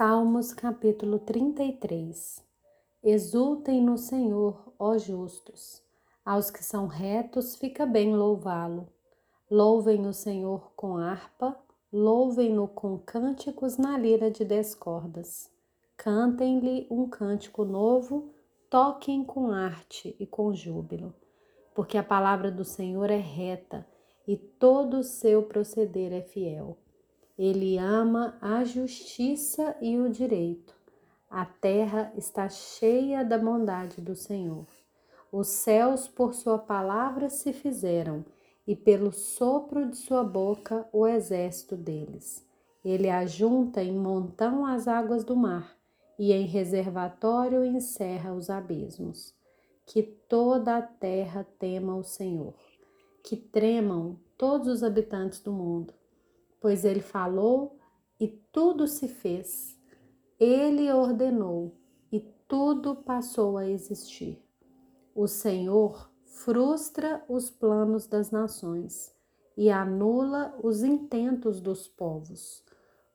Salmos capítulo 33 Exultem no Senhor, ó justos. Aos que são retos fica bem louvá-lo. Louvem o Senhor com harpa, louvem-no com cânticos na lira de dez cordas. Cantem-lhe um cântico novo, toquem com arte e com júbilo. Porque a palavra do Senhor é reta e todo o seu proceder é fiel. Ele ama a justiça e o direito. A terra está cheia da bondade do Senhor. Os céus, por sua palavra, se fizeram, e pelo sopro de sua boca, o exército deles. Ele ajunta em montão as águas do mar, e em reservatório encerra os abismos. Que toda a terra tema o Senhor, que tremam todos os habitantes do mundo pois ele falou e tudo se fez. Ele ordenou e tudo passou a existir. O Senhor frustra os planos das nações e anula os intentos dos povos.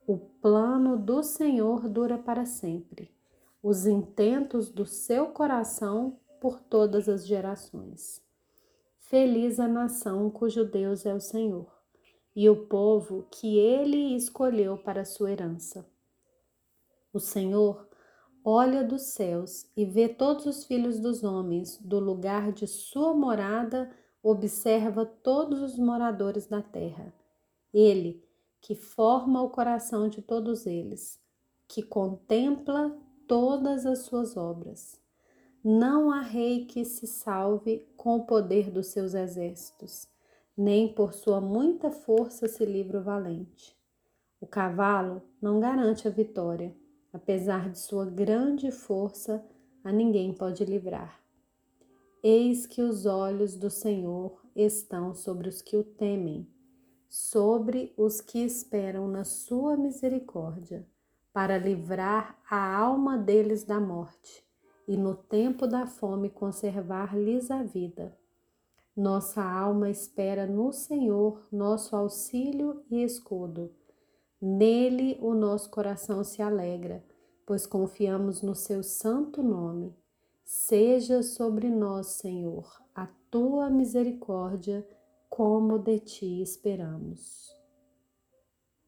O plano do Senhor dura para sempre, os intentos do seu coração por todas as gerações. Feliz a nação cujo Deus é o Senhor e o povo que ele escolheu para sua herança. O Senhor olha dos céus e vê todos os filhos dos homens, do lugar de sua morada, observa todos os moradores da terra. Ele, que forma o coração de todos eles, que contempla todas as suas obras. Não há rei que se salve com o poder dos seus exércitos nem por sua muita força se livra o valente. O cavalo não garante a vitória, apesar de sua grande força, a ninguém pode livrar. Eis que os olhos do Senhor estão sobre os que o temem, sobre os que esperam na sua misericórdia, para livrar a alma deles da morte e no tempo da fome conservar-lhes a vida. Nossa alma espera no Senhor, nosso auxílio e escudo. Nele o nosso coração se alegra, pois confiamos no seu santo nome. Seja sobre nós, Senhor, a tua misericórdia, como de ti esperamos.